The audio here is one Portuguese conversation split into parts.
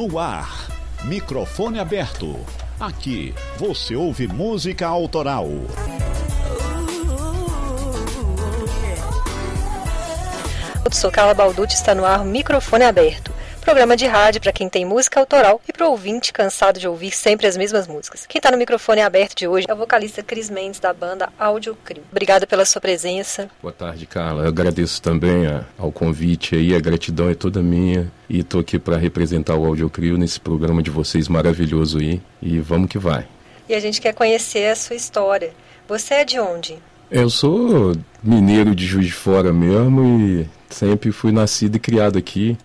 No ar, microfone aberto. Aqui você ouve música autoral. Eu sou Carla Balducci, está no ar microfone aberto. Programa de rádio para quem tem música autoral e para o ouvinte cansado de ouvir sempre as mesmas músicas. Quem está no microfone aberto de hoje é o vocalista Cris Mendes, da banda Audio Crio. Obrigada pela sua presença. Boa tarde, Carla. Eu agradeço também a, ao convite aí, a gratidão é toda minha. E estou aqui para representar o Audio Crio nesse programa de vocês maravilhoso aí. E vamos que vai. E a gente quer conhecer a sua história. Você é de onde? Eu sou mineiro de Juiz de Fora mesmo e sempre fui nascido e criado aqui.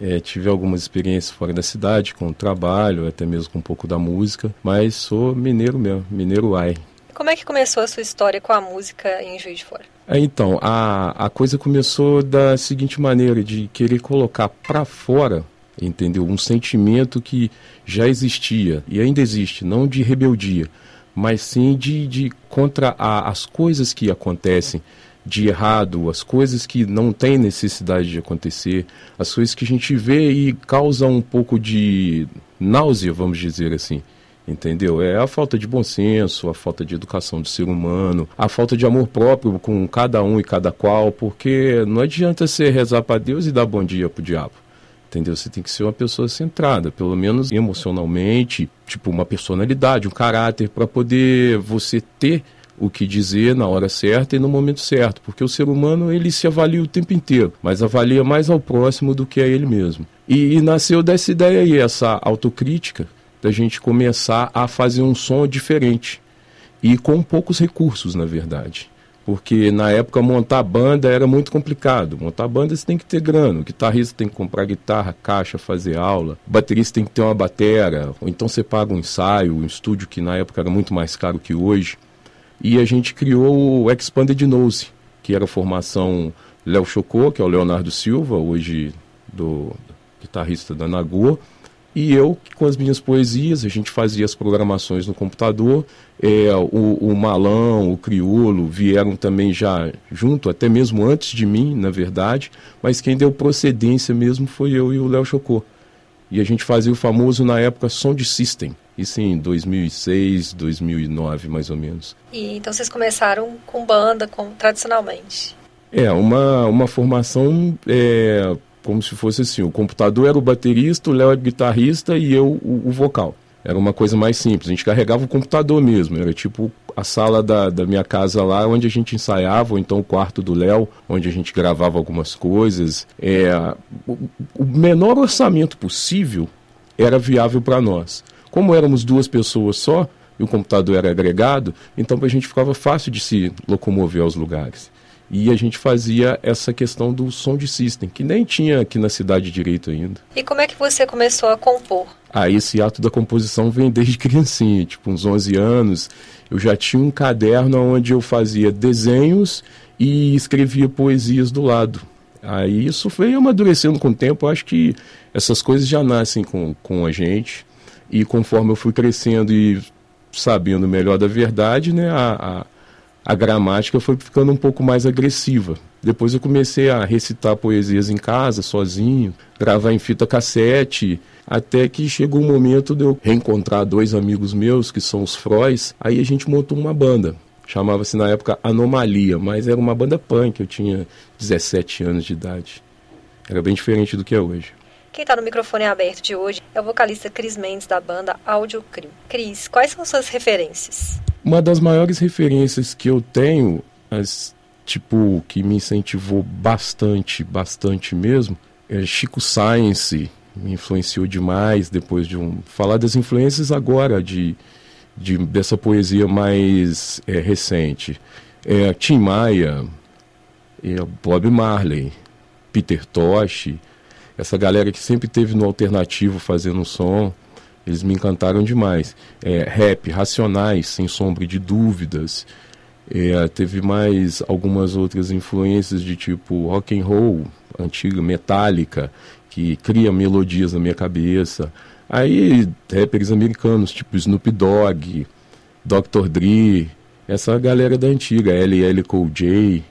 É, tive algumas experiências fora da cidade, com o trabalho, até mesmo com um pouco da música, mas sou mineiro mesmo, mineiro ai. Como é que começou a sua história com a música em Juiz de Fora? É, então, a, a coisa começou da seguinte maneira, de querer colocar para fora, entendeu? Um sentimento que já existia e ainda existe, não de rebeldia, mas sim de, de contra a, as coisas que acontecem de errado, as coisas que não tem necessidade de acontecer, as coisas que a gente vê e causa um pouco de náusea, vamos dizer assim. Entendeu? É a falta de bom senso, a falta de educação do ser humano, a falta de amor próprio com cada um e cada qual, porque não adianta você rezar para Deus e dar bom dia pro diabo. Entendeu? Você tem que ser uma pessoa centrada, pelo menos emocionalmente, tipo uma personalidade, um caráter, para poder você ter o que dizer na hora certa e no momento certo, porque o ser humano ele se avalia o tempo inteiro, mas avalia mais ao próximo do que a ele mesmo. E, e nasceu dessa ideia aí, essa autocrítica, da gente começar a fazer um som diferente e com poucos recursos, na verdade. Porque na época montar banda era muito complicado. Montar banda você tem que ter grana. O guitarrista tem que comprar guitarra, caixa, fazer aula. O baterista tem que ter uma batera. Ou então você paga um ensaio, um estúdio que na época era muito mais caro que hoje e a gente criou o Expanded Nose, que era a formação Léo Chocô, que é o Leonardo Silva, hoje do guitarrista da Nagô, e eu, com as minhas poesias, a gente fazia as programações no computador, é, o, o Malão, o Criolo vieram também já junto, até mesmo antes de mim, na verdade, mas quem deu procedência mesmo foi eu e o Léo Chocô. E a gente fazia o famoso, na época, Sound System, isso em 2006, 2009, mais ou menos. E então vocês começaram com banda, com, tradicionalmente? É, uma, uma formação é, como se fosse assim, o computador era o baterista, o Léo era o guitarrista e eu o, o, vocal. Era uma coisa mais simples, a gente carregava o computador mesmo, era tipo a sala da, da minha casa lá, onde a gente ensaiava, ou então o quarto do Léo, onde a gente gravava algumas coisas. É, o, o menor orçamento possível era viável para nós. Como éramos duas pessoas só, e o computador era agregado, então a gente ficava fácil de se locomover aos lugares. E a gente fazia essa questão do som de system, que nem tinha aqui na cidade direito ainda. E como é que você começou a compor? Ah, esse ato da composição vem desde criancinha, tipo uns 11 anos. Eu já tinha um caderno onde eu fazia desenhos e escrevia poesias do lado. Aí isso foi amadurecendo com o tempo. Eu acho que essas coisas já nascem com, com a gente. E conforme eu fui crescendo e sabendo melhor da verdade, né, a, a, a gramática foi ficando um pouco mais agressiva. Depois eu comecei a recitar poesias em casa, sozinho, gravar em fita cassete, até que chegou o momento de eu reencontrar dois amigos meus, que são os Frois, aí a gente montou uma banda. Chamava-se na época Anomalia, mas era uma banda punk, eu tinha 17 anos de idade. Era bem diferente do que é hoje. Quem está no microfone aberto de hoje é o vocalista Cris Mendes da banda Audio Crio. Cris, quais são suas referências? Uma das maiores referências que eu tenho, as, tipo, que me incentivou bastante, bastante mesmo, é Chico Science, me influenciou demais depois de um... Falar das influências agora, de, de dessa poesia mais é, recente. É, Tim Maia, é, Bob Marley, Peter Tosh essa galera que sempre teve no alternativo fazendo som, eles me encantaram demais. É, rap, Racionais, sem sombra de dúvidas. É, teve mais algumas outras influências de tipo rock and roll, antiga, metálica, que cria melodias na minha cabeça. Aí, rappers americanos, tipo Snoop Dogg, Dr. Dre, essa galera da antiga, LL Cool J,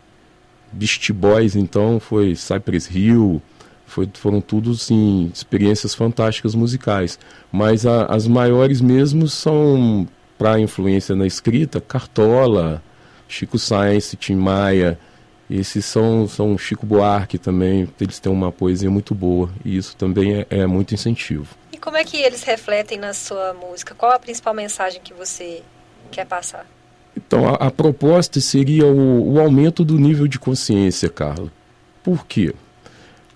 Beast Boys, então, foi Cypress Hill, Foi, foram tudo, sim, experiências fantásticas musicais. Mas a, as maiores mesmo são, para influência na escrita, Cartola, Chico Sainz, Tim Maia. Esses são, são Chico Buarque também, eles têm uma poesia muito boa e isso também é, é muito incentivo. E como é que eles refletem na sua música? Qual a principal mensagem que você quer passar? Então, a, a proposta seria o, o aumento do nível de consciência, Carla. Por quê?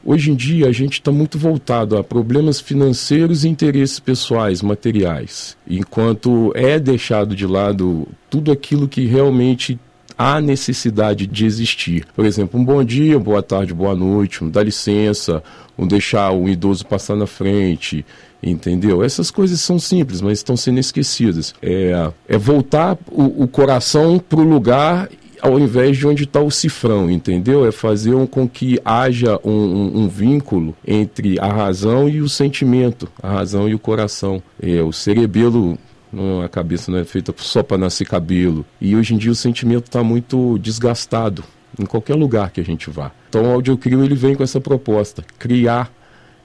Hoje em dia a gente está muito voltado a problemas financeiros e interesses pessoais, materiais, enquanto é deixado de lado tudo aquilo que realmente há necessidade de existir. Por exemplo, um bom dia, boa tarde, boa noite, um dá licença, um deixar o idoso passar na frente, entendeu? Essas coisas são simples, mas estão sendo esquecidas. É, é voltar o, o coração para o lugar ao invés de onde está o cifrão, entendeu? É fazer um, com que haja um, um, um, vínculo entre a razão e o sentimento, a razão e o coração. É, o cerebelo, não, a cabeça não é feita só para nascer cabelo. E hoje em dia o sentimento está muito desgastado em qualquer lugar que a gente vá. Então o Audiocrio ele vem com essa proposta, criar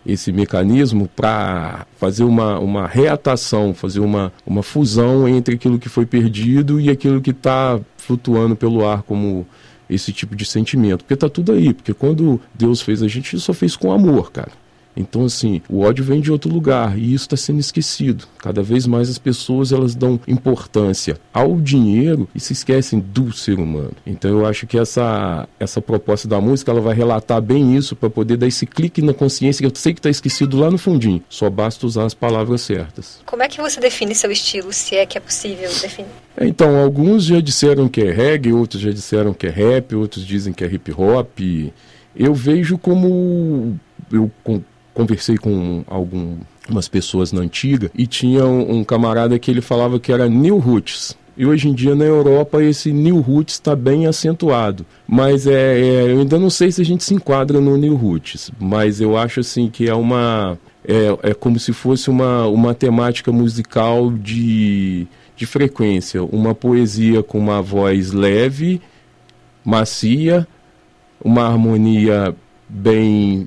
esse mecanismo para fazer uma, uma reatação, fazer uma, uma fusão entre aquilo que foi perdido e aquilo que está flutuando pelo ar como esse tipo de sentimento. Porque está tudo aí, porque quando Deus fez a gente, ele só fez com amor, cara. Então, assim, o ódio vem de outro lugar e isso está sendo esquecido. Cada vez mais as pessoas elas dão importância ao dinheiro e se esquecem do ser humano. Então, eu acho que essa, essa proposta da música ela vai relatar bem isso para poder dar esse clique na consciência que eu sei que está esquecido lá no fundinho. Só basta usar as palavras certas. Como é que você define seu estilo, se é que é possível definir? Então, alguns já disseram que é reggae, outros já disseram que é rap, outros dizem que é hip hop. Eu vejo como eu conversei com algumas pessoas na antiga e tinha um, um camarada que ele falava que era New Roots. E hoje em dia na Europa esse New Roots está bem acentuado. Mas é, é, eu ainda não sei se a gente se enquadra no New Roots. Mas eu acho assim que é uma. É, é como se fosse uma, uma temática musical de, de frequência. Uma poesia com uma voz leve, macia, uma harmonia bem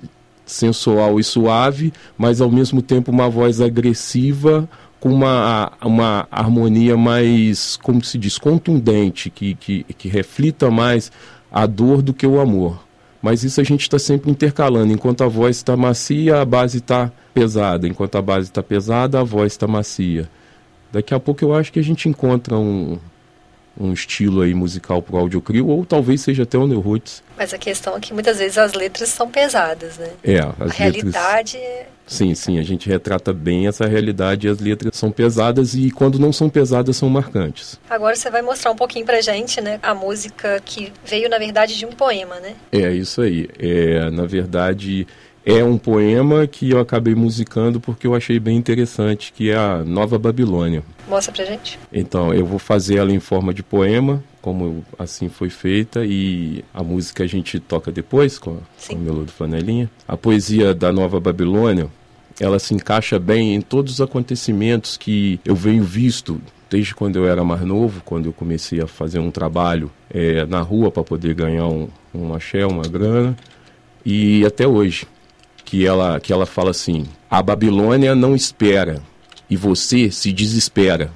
sensual e suave, mas ao mesmo tempo uma voz agressiva com uma, uma harmonia mais, como se diz, contundente, que, que, que reflita mais a dor do que o amor. Mas isso a gente está sempre intercalando. Enquanto a voz está macia, a base está pesada. Enquanto a base está pesada, a voz está macia. Daqui a pouco eu acho que a gente encontra um, um estilo aí musical para o audiocrio, ou talvez seja até o New Roots. Mas a questão é que muitas vezes as letras são pesadas, né? É, as a letras... realidade é... Sim, sim, a gente retrata bem essa realidade e as letras são pesadas e quando não são pesadas são marcantes. Agora você vai mostrar um pouquinho pra gente, né, a música que veio na verdade de um poema, né? É, isso aí. É, na verdade, é um poema que eu acabei musicando porque eu achei bem interessante, que é a Nova Babilônia. Mostra pra gente. Então, eu vou fazer ela em forma de poema, como assim foi feita, e a música a gente toca depois com, com o Melodo Flanelinha. A poesia da Nova Babilônia, ela se encaixa bem em todos os acontecimentos que eu venho visto desde quando eu era mais novo, quando eu comecei a fazer um trabalho é, na rua para poder ganhar um, um axé, uma grana, e até hoje que ela, que ela fala assim: A Babilônia não espera e você se desespera.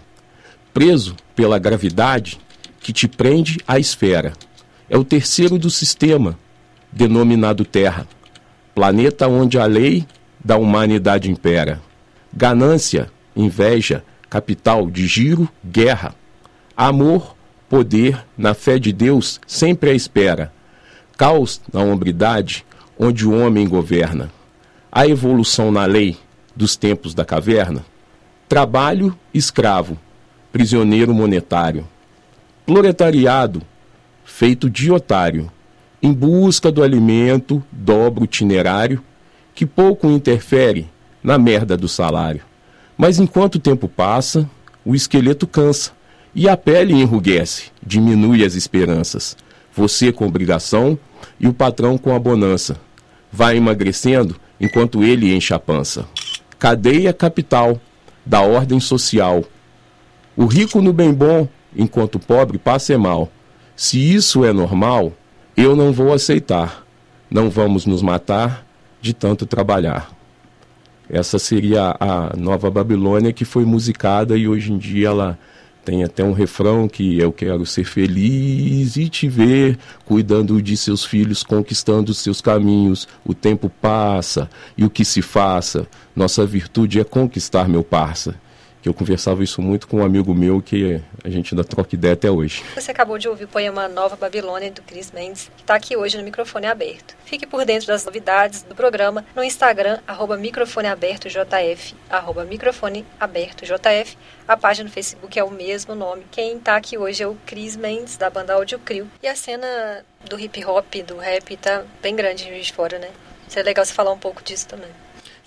Preso pela gravidade que te prende à esfera. É o terceiro do sistema, denominado Terra, planeta onde a lei da humanidade impera. Ganância, inveja, capital de giro, guerra. Amor, poder, na fé de Deus, sempre à espera. Caos na hombridade, onde o homem governa a evolução na lei dos tempos da caverna, trabalho escravo, prisioneiro monetário, proletariado feito de otário, em busca do alimento, dobro itinerário, que pouco interfere na merda do salário. Mas enquanto o tempo passa, o esqueleto cansa e a pele enrugece, diminui as esperanças. Você com obrigação e o patrão com a bonança. Vai emagrecendo enquanto ele enche a pança. Cadeia capital da ordem social. O rico no bem bom, enquanto o pobre passa mal. Se isso é normal, eu não vou aceitar. Não vamos nos matar de tanto trabalhar. Essa seria a nova Babilônia que foi musicada e hoje em dia ela tem até um refrão que eu quero ser feliz e te ver cuidando de seus filhos, conquistando seus caminhos. O tempo passa e o que se faça, nossa virtude é conquistar, meu parça eu conversava isso muito com um amigo meu que a gente ainda troca ideia até hoje. Você acabou de ouvir o poema Nova Babilônia do Chris Mendes, que está aqui hoje no microfone aberto. Fique por dentro das novidades do programa no Instagram, arroba microfoneabertojf, arroba microfoneabertojf. A página no Facebook é o mesmo nome. Quem está aqui hoje é o Chris Mendes, da banda Audio Crew. E a cena do hip hop, do rap, tá bem grande de fora, né? Seria legal você falar um pouco disso também.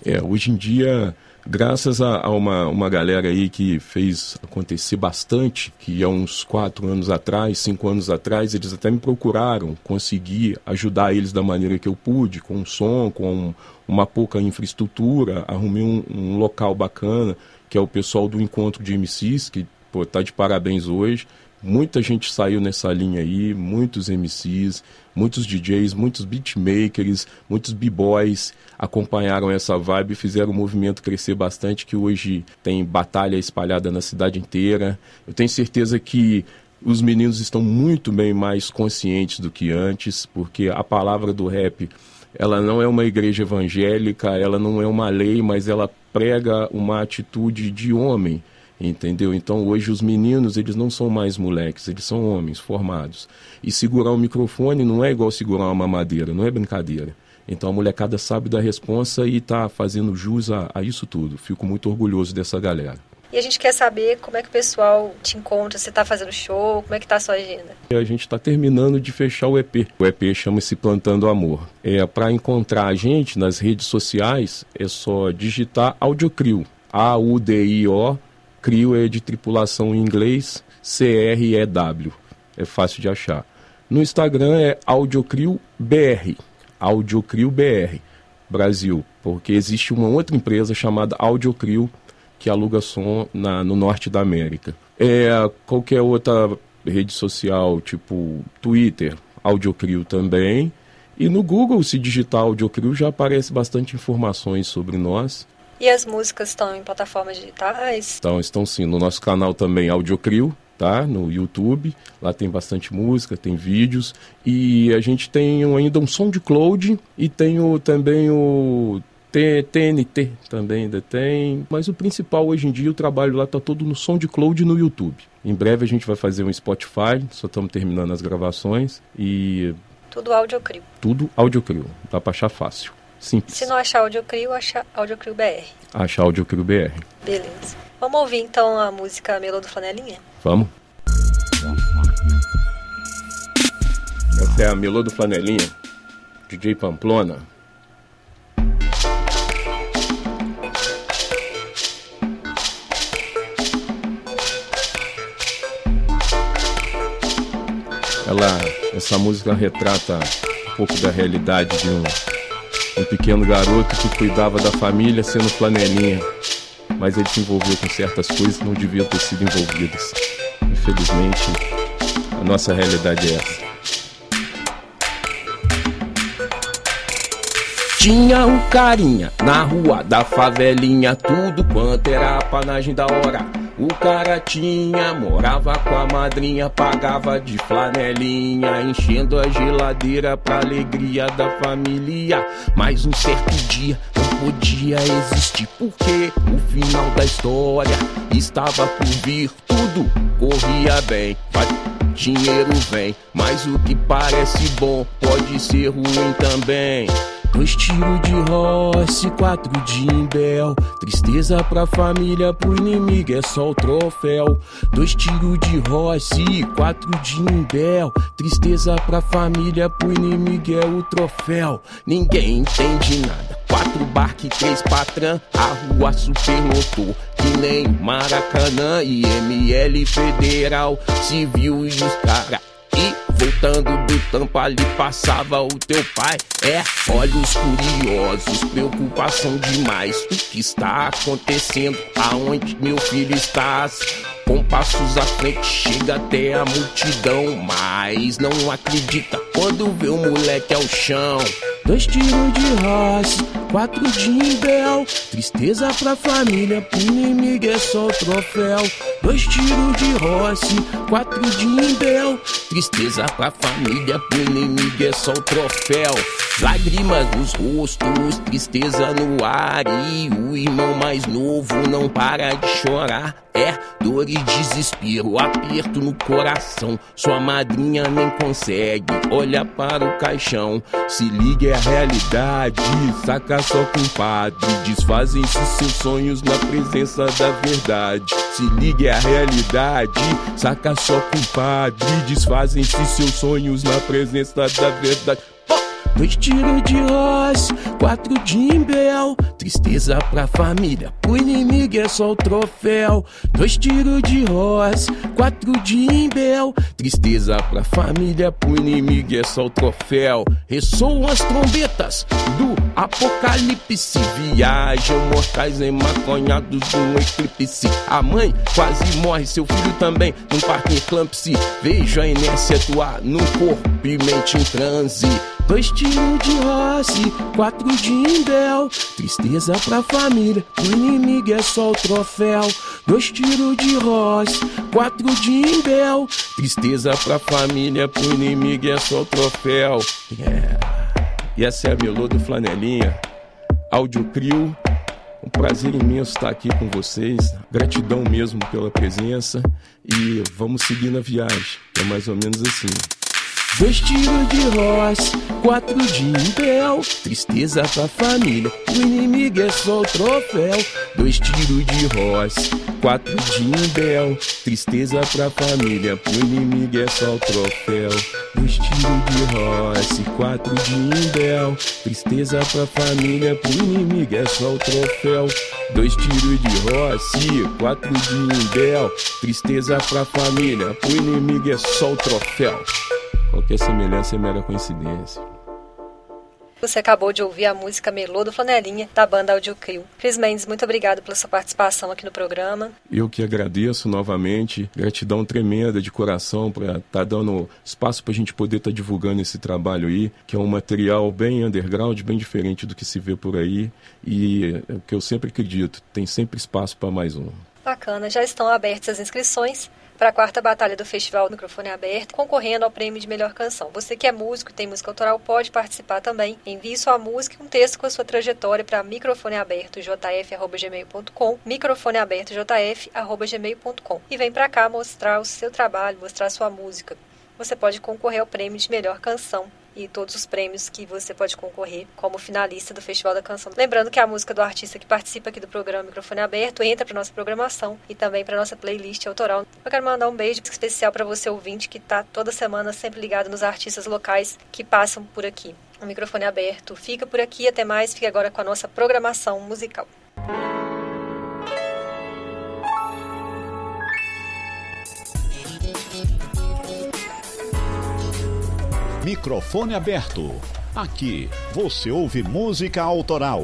É, hoje em dia graças a, a, uma, uma galera aí que fez acontecer bastante, que há uns quatro anos atrás, cinco anos atrás, eles até me procuraram, consegui ajudar eles da maneira que eu pude, com som, com uma pouca infraestrutura, arrumei um, um local bacana, que é o pessoal do Encontro de MCs, que pô, tá de parabéns hoje. Muita gente saiu nessa linha aí, muitos MCs, muitos DJs, muitos beatmakers, muitos b-boys acompanharam essa vibe e fizeram o movimento crescer bastante, que hoje tem batalha espalhada na cidade inteira. Eu tenho certeza que os meninos estão muito bem mais conscientes do que antes, porque a palavra do rap, ela não é uma igreja evangélica, ela não é uma lei, mas ela prega uma atitude de homem entendeu? Então hoje os meninos eles não são mais moleques, eles são homens formados. E segurar o microfone não é igual segurar uma mamadeira, não é brincadeira. Então a molecada sabe da responsa e está fazendo jus a, a, isso tudo. Fico muito orgulhoso dessa galera. E a gente quer saber como é que o pessoal te encontra, você está fazendo show, como é que está a sua agenda? A gente está terminando de fechar o EP. O EP chama-se Plantando Amor. É para encontrar a gente nas redes sociais é só digitar Audiocrio, A U D I O CRIO é de tripulação em inglês, C-R-E-W. É fácil de achar. No Instagram é Audiocrio BR. BR. Brasil. Porque existe uma outra empresa chamada Audiocrio que aluga som na, no norte da América. É, qualquer outra rede social, tipo Twitter, Audiocrio também. E no Google, se digitar Audiocrio, já aparece bastante informações sobre nós. E as músicas estão em plataformas digitais? Então, estão sim. No nosso canal também Audiocrio, tá? No YouTube. Lá tem bastante música, tem vídeos. E a gente tem ainda um som de cloud e tem o, também o TNT também ainda tem. Mas o principal hoje em dia, o trabalho lá está todo no som de cloud no YouTube. Em breve a gente vai fazer um Spotify, só estamos terminando as gravações e... Tudo audiocrio. Tudo audiocrio, dá para achar fácil. Simples. Se não achar Audiocrio, acha Audiocrio BR. Achar Audiocrio BR. Beleza. Vamos ouvir então a música Melô do Flanelinha? Vamos. Essa é a Melô do Flanelinha, DJ Pamplona. Ela, essa música retrata um pouco da realidade de um um pequeno garoto que cuidava da família sendo flanelinha, mas ele se envolveu com certas coisas que não deviam ter sido envolvidas. Infelizmente, a nossa realidade é essa. Tinha um carinha na rua da favelinha, tudo quanto era panagem da hora. O cara tinha, morava com a madrinha, pagava de flanelinha, enchendo a geladeira pra alegria da família. Mas um certo dia não podia existir, porque o final da história estava por vir. Tudo corria bem, dinheiro vem, mas o que parece bom pode ser ruim também. Dois tiros de roça, quatro de imbel. Tristeza pra família, pro inimigo é só o troféu. Dois tiros de roça, quatro de imbel. Tristeza pra família, pro inimigo é o troféu. Ninguém entende nada. Quatro barque, três patrão, a rua superlotou. Que nem Maracanã e ML Federal. Civil e os caras Voltando do tampo ali passava o teu pai. É, olhos curiosos, preocupação demais. O que está acontecendo? Aonde meu filho está? Com passos à frente, chega até a multidão. Mas não acredita quando vê o moleque ao chão. dois tiros de roça, quatro de imbel. Tristeza pra família, pro inimigo é só troféu. Dois tiros de roça, quatro de imbel. Tristeza pra família, pro inimigo é só troféu. Lágrimas nos rostos, tristeza no ar. E o irmão mais novo não para de chorar. É dor e desespero, aperto no coração. Sua madrinha nem consegue olhar para o caixão. Se liga, é a realidade, saca só compadre. Desfazem-se seus sonhos na presença da verdade. Se liga, é a realidade, saca só compadre. Desfazem-se seus sonhos na presença da verdade. Dois tiros de roça, quatro de imbel. Tristeza pra família, pro inimigo é só o troféu. Dois tiros de roça, quatro de imbel. Tristeza pra família, pro inimigo é só o troféu. Ressoam as trombetas do apocalipse. Viajam mortais emaconhados num eclipse. A mãe quase morre, seu filho também num parque eclâmpse. Vejo a inércia atuar num corpo e mente em transe. Dois tiros de roce, quatro de imbel. Tristeza pra família, o inimigo é só o troféu. Dois tiros de roce, quatro de imbel. Tristeza pra família, pro inimigo é só o troféu. Yeah. E essa é a Melô do Flanelinha. Áudio Crio. Um prazer imenso estar aqui com vocês. Gratidão mesmo pela presença. E vamos seguir na viagem. É mais ou menos assim. Dois tiros de roça, quatro de imbel. Tristeza pra família, o inimigo é só o troféu. Dois tiros de roça, quatro de imbel. Tristeza pra família, o inimigo é só o troféu. Dois tiros de roça, quatro de imbel. Tristeza pra família, pro inimigo é só o troféu. Dois tiros de roça, quatro de imbel. Tristeza pra família, pro inimigo é só o troféu. Qualquer semelhança é mera coincidência. Você acabou de ouvir a música Melô do Flanelinha, da banda Audio Crio. Cris Mendes, muito obrigado pela sua participação aqui no programa. Eu que agradeço novamente, gratidão tremenda de coração por estar tá dando espaço para a gente poder estar tá divulgando esse trabalho aí, que é um material bem underground, bem diferente do que se vê por aí, e é o que eu sempre acredito, tem sempre espaço para mais um. Bacana, já estão abertas as inscrições para a quarta batalha do Festival Microfone Aberto, concorrendo ao prêmio de melhor canção. Você que é músico e tem música autoral pode participar também. Envie sua música e um texto com a sua trajetória para microfoneabertojf@gmail.com, microfoneabertojf@gmail.com e vem para cá mostrar o seu trabalho, mostrar sua música. Você pode concorrer ao prêmio de melhor canção e todos os prêmios que você pode concorrer como finalista do Festival da Canção. Lembrando que a música do artista que participa aqui do programa Microfone Aberto entra para nossa programação e também para nossa playlist autoral. Eu quero mandar um beijo especial para você ouvinte que está toda semana sempre ligado nos artistas locais que passam por aqui. O microfone aberto fica por aqui, até mais, fique agora com a nossa programação musical. Microfone aberto. Aqui você ouve música autoral.